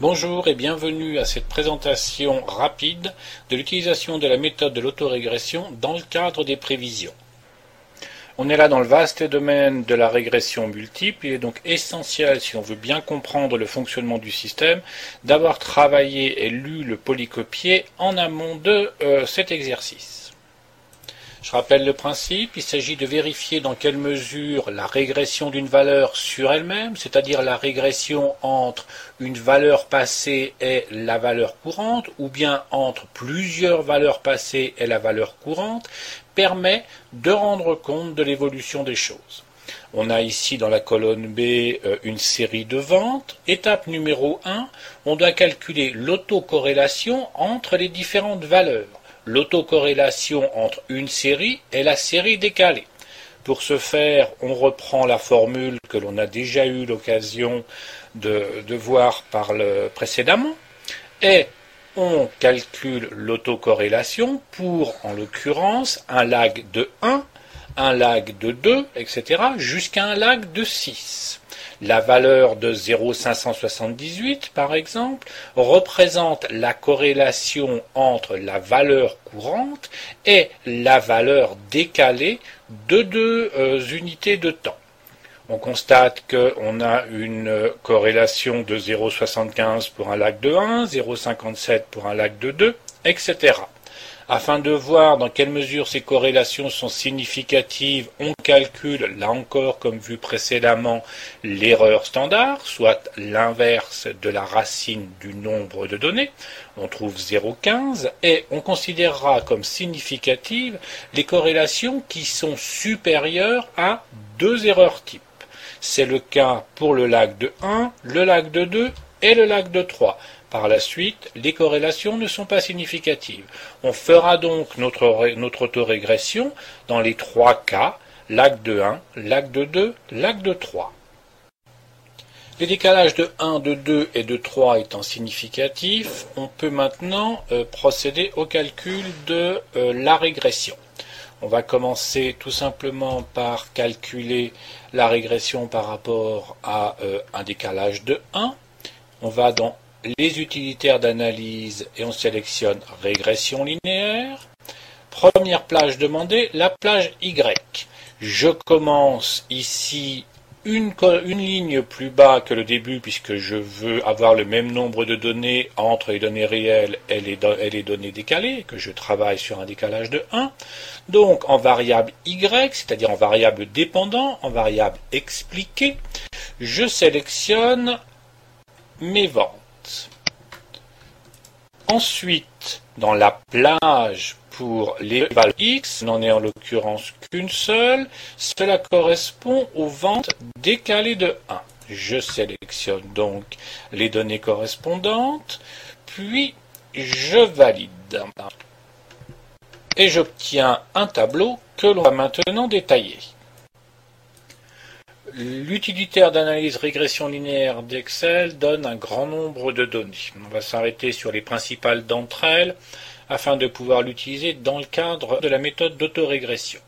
Bonjour et bienvenue à cette présentation rapide de l'utilisation de la méthode de l'autorégression dans le cadre des prévisions. On est là dans le vaste domaine de la régression multiple. Il est donc essentiel, si on veut bien comprendre le fonctionnement du système, d'avoir travaillé et lu le polycopier en amont de euh, cet exercice. Je rappelle le principe, il s'agit de vérifier dans quelle mesure la régression d'une valeur sur elle-même, c'est-à-dire la régression entre une valeur passée et la valeur courante, ou bien entre plusieurs valeurs passées et la valeur courante, permet de rendre compte de l'évolution des choses. On a ici dans la colonne B euh, une série de ventes. Étape numéro 1, on doit calculer l'autocorrélation entre les différentes valeurs l'autocorrélation entre une série et la série décalée. Pour ce faire, on reprend la formule que l'on a déjà eu l'occasion de, voir précédemment et on calcule l'autocorrélation pour, en l'occurrence, un lag de 1, un lag de 2, etc., jusqu'à un lag de 6. La valeur de 0,578, par exemple, représente la corrélation entre la valeur courante et la valeur décalée de deux euh, unités de temps. On constate qu'on a une corrélation de 0,75 pour un lac de 1, 0,57 pour un lac de 2, etc. Afin de voir dans quelle mesure ces corrélations sont significatives, on calcule, là encore comme vu précédemment, l'erreur standard, soit l'inverse de la racine du nombre de données. On trouve 0,15 et on considérera comme significatives les corrélations qui sont supérieures à deux erreurs types. C'est le cas pour le lac de 1, le lac de 2 et le lac de 3. Par la suite, les corrélations ne sont pas significatives. On fera donc notre, notre autorégression dans les trois cas, lac de 1, lac de 2, lac de 3. Les décalages de 1, de 2 et de 3 étant significatifs, on peut maintenant euh, procéder au calcul de euh, la régression. On va commencer tout simplement par calculer la régression par rapport à euh, un décalage de 1. On va dans les utilitaires d'analyse et on sélectionne régression linéaire. Première plage demandée, la plage Y. Je commence ici une, ligne plus bas que le début puisque je veux avoir le même nombre de données entre les données réelles et les, et données décalées, que je travaille sur un décalage de 1. Donc en variable Y, c'est-à-dire en variable dépendant, en variable expliquée, je sélectionne mes ventes. Ensuite, dans la plage pour les valeurs X, n'en est en l'occurrence qu'une seule, cela correspond aux ventes décalées de 1. Je sélectionne donc les données correspondantes, puis je valide. Et j'obtiens un tableau que l'on va maintenant détailler. L'utilitaire d'analyse régression linéaire d'Excel donne un grand nombre de données. On va s'arrêter sur les principales d'entre elles afin de pouvoir l'utiliser dans le cadre de la méthode d'autorégression.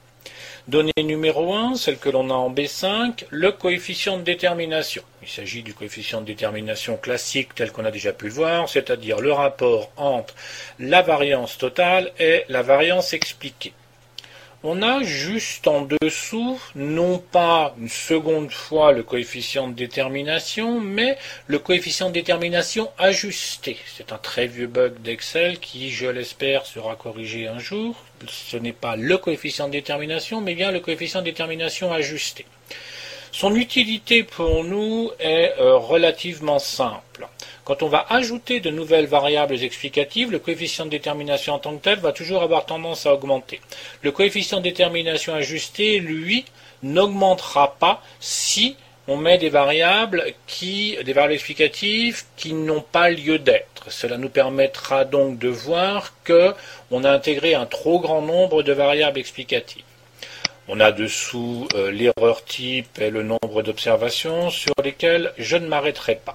Donnée numéro 1, celle que l'on a en B5, le coefficient de détermination. Il s'agit du coefficient de détermination classique tel qu'on a déjà pu le voir, c'est-à-dire le rapport entre la variance totale et la variance expliquée on a juste en dessous, non pas une seconde fois le coefficient de détermination, mais le coefficient de détermination ajusté. C'est un très vieux bug d'Excel qui, je l'espère, sera corrigé un jour. Ce n'est pas le coefficient de détermination, mais bien le coefficient de détermination ajusté. Son utilité pour nous est euh, relativement simple. Quand on va ajouter de nouvelles variables explicatives, le coefficient de détermination en tant que tel va toujours avoir tendance à augmenter. Le coefficient de détermination ajusté, lui, n'augmentera pas si on met des variables qui, explicatives qui n'ont pas lieu d'être. Cela nous permettra donc de voir que on a intégré un trop grand nombre de variables explicatives. On a dessous euh, l'erreur type et le nombre d'observations sur lesquelles je ne m'arrêterai pas.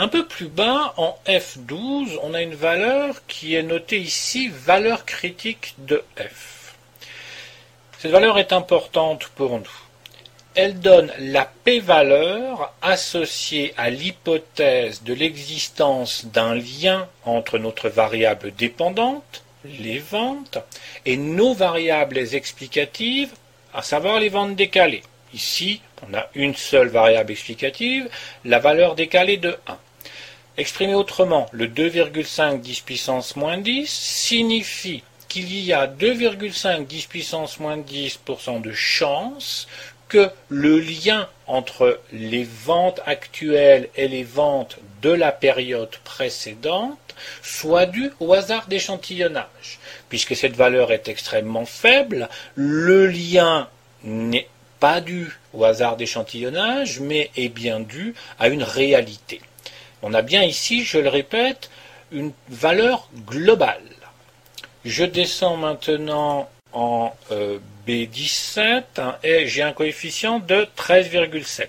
Un peu plus bas, en F12, on a une valeur qui est notée ici valeur critique de F. Cette valeur est importante pour nous. elle donne la p-valeur associée à l'hypothèse de l'existence d'un lien entre notre variable dépendante, les ventes, et nos variables explicatives, à savoir les ventes décalées. Ici, on a une seule variable explicative, la valeur décalée de 1. Exprimé autrement, le 2,5 10 puissance moins 10 signifie qu'il y a 2,5 10 puissance moins 10% de chance que le lien entre les ventes actuelles et les ventes de la période précédente soit dû au hasard d'échantillonnage. Puisque cette valeur est extrêmement faible, le lien n'est pas dû au hasard d'échantillonnage, mais est bien dû à une réalité. On a bien ici, je le répète, une valeur globale. Je descends maintenant en euh, B17 hein, et j'ai un coefficient de 13,7.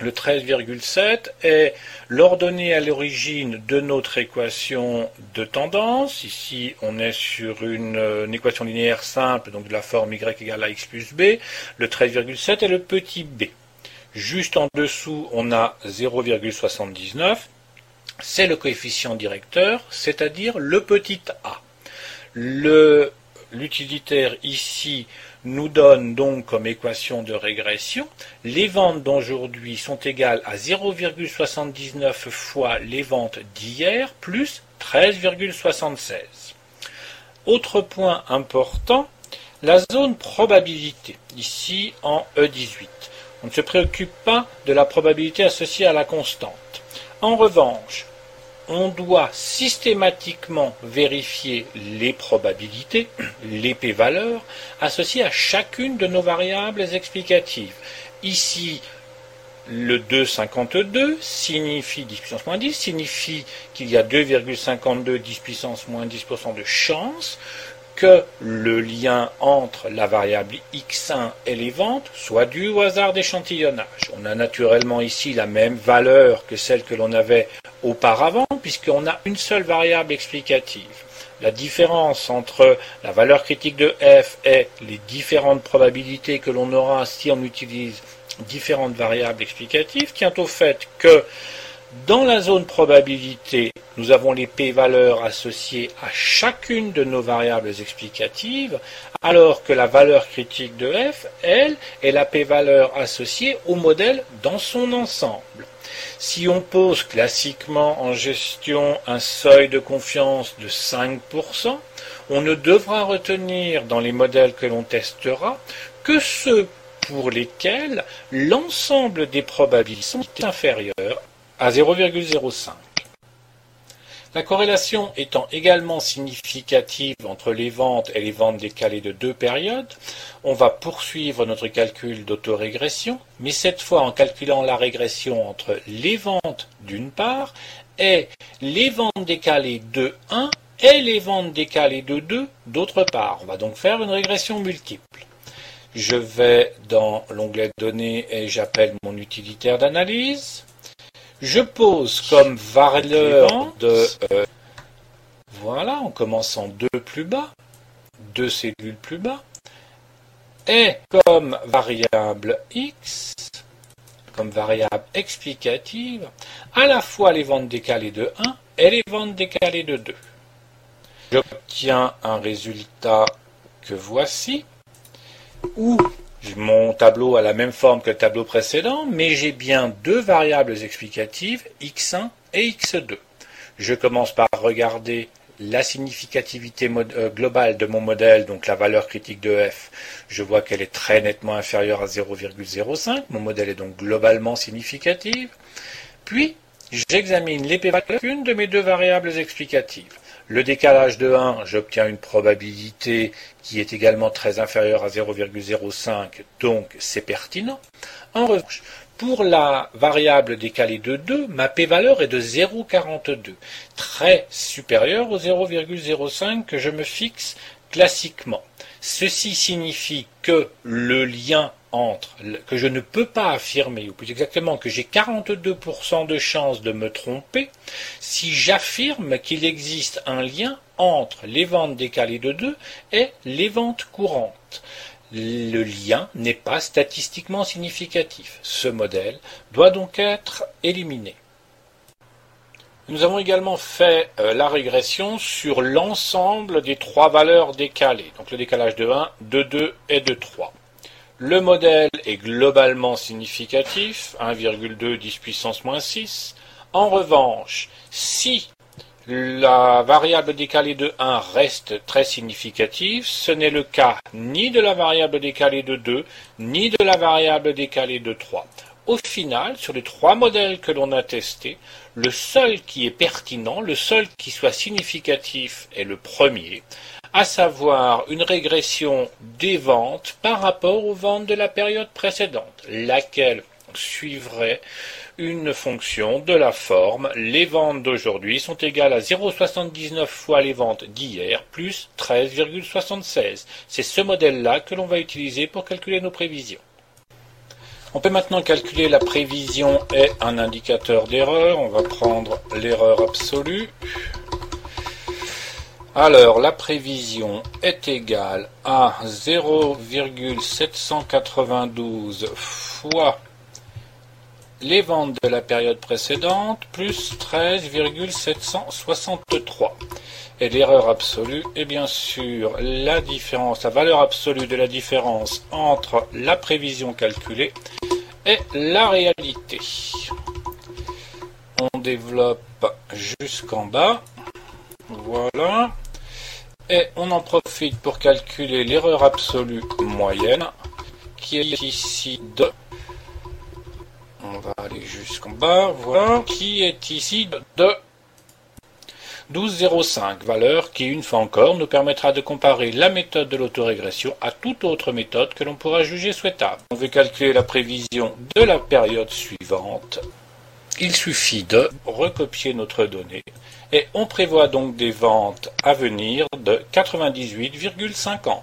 Le 13,7 est l'ordonnée à l'origine de notre équation de tendance. Ici, on est sur une, équation linéaire simple, donc de la forme y égale à x plus b. Le 13,7 est le petit b. Juste en dessous, on a 0,79. C'est le coefficient directeur, c'est-à-dire le petit a. L'utilitaire ici nous donne donc comme équation de régression les ventes d'aujourd'hui sont égales à 0,79 fois les ventes d'hier plus 13,76. Autre point important, la zone probabilité, ici en E18. On ne se préoccupe pas de la probabilité associée à la constante. En revanche, on doit systématiquement vérifier les probabilités, les p-valeurs, associées à chacune de nos variables explicatives. Ici, le 2,52 signifie 10 puissance moins 10, signifie qu'il y a 2,52 10 puissance moins 10% de chance que le lien entre la variable x1 et les ventes soit dû au hasard d'échantillonnage. On a naturellement ici la même valeur que celle que l'on avait auparavant, puisqu'on a une seule variable explicative. La différence entre la valeur critique de f et les différentes probabilités que l'on aura si on utilise différentes variables explicatives tient au fait que dans la zone probabilité, nous avons les p-valeurs associées à chacune de nos variables explicatives, alors que la valeur critique de f, elle, est la p-valeur associée au modèle dans son ensemble. Si on pose classiquement en gestion un seuil de confiance de 5%, on ne devra retenir dans les modèles que l'on testera que ceux pour lesquels l'ensemble des probabilités sont inférieures à 0,05. La corrélation étant également significative entre les ventes et les ventes décalées de deux périodes, on va poursuivre notre calcul d'autorégression, mais cette fois en calculant la régression entre les ventes d'une part et les ventes décalées de 1 et les ventes décalées de 2 d'autre part. On va donc faire une régression multiple. Je vais dans l'onglet Données et j'appelle mon utilitaire d'analyse. Je pose comme valeur de... Euh, voilà, on commence en deux plus bas, deux cellules plus bas, et comme variable x, comme variable explicative, à la fois les ventes décalées de 1 et les ventes décalées de 2. J'obtiens un résultat que voici, où mon tableau a la même forme que le tableau précédent, mais j'ai bien deux variables explicatives, x1 et x2. Je commence par regarder la significativité euh, globale de mon modèle, donc la valeur critique de f, je vois qu'elle est très nettement inférieure à 0,05. Mon modèle est donc globalement significatif. Puis, j'examine les p-valeurs de mes deux variables explicatives. Le décalage de 1, j'obtiens une probabilité qui est également très inférieure à 0,05, donc c'est pertinent. En revanche, pour la variable décalée de 2, ma p-valeur est de 0,42, très supérieure au 0,05 que je me fixe classiquement. Ceci signifie que le lien entre, que je ne peux pas affirmer, ou plus exactement que j'ai 42% de chance de me tromper, si j'affirme qu'il existe un lien entre les ventes décalées de 2 et les ventes courantes. le lien n'est pas statistiquement significatif. Ce modèle doit donc être éliminé. Nous avons également fait euh, la régression sur l'ensemble des trois valeurs décalées, donc le décalage de 1, de 2 et de 3. Le modèle est globalement significatif, 1,2 10 puissance moins 6. En revanche, si la variable décalée de 1 reste très significative, ce n'est le cas ni de la variable décalée de 2, ni de la variable décalée de 3. Au final, sur les trois modèles que l'on a testés, le seul qui est pertinent, le seul qui soit significatif est le premier, à savoir une régression des ventes par rapport aux ventes de la période précédente, laquelle suivrait une fonction de la forme les ventes d'aujourd'hui sont égales à 0,79 fois les ventes d'hier plus 13,76. C'est ce modèle-là que l'on va utiliser pour calculer nos prévisions. On peut maintenant calculer la prévision et un indicateur d'erreur. On va prendre l'erreur absolue. Alors, la prévision est égale à 0,792 fois les ventes de la période précédente plus 13,763. Et l'erreur absolue est bien sûr la différence, la valeur absolue de la différence entre la prévision calculée et la réalité. On développe jusqu'en bas. Voilà et on en profite pour calculer l'erreur absolue moyenne qui est ici de on va aller jusqu'en bas, voilà, qui est ici de 12,05, valeur qui, une fois encore, nous permettra de comparer la méthode de l'autorégression à toute autre méthode que l'on pourra juger souhaitable. On veut calculer la prévision de la période suivante. Il suffit de recopier notre donnée et on prévoit donc des ventes à venir de 98,50.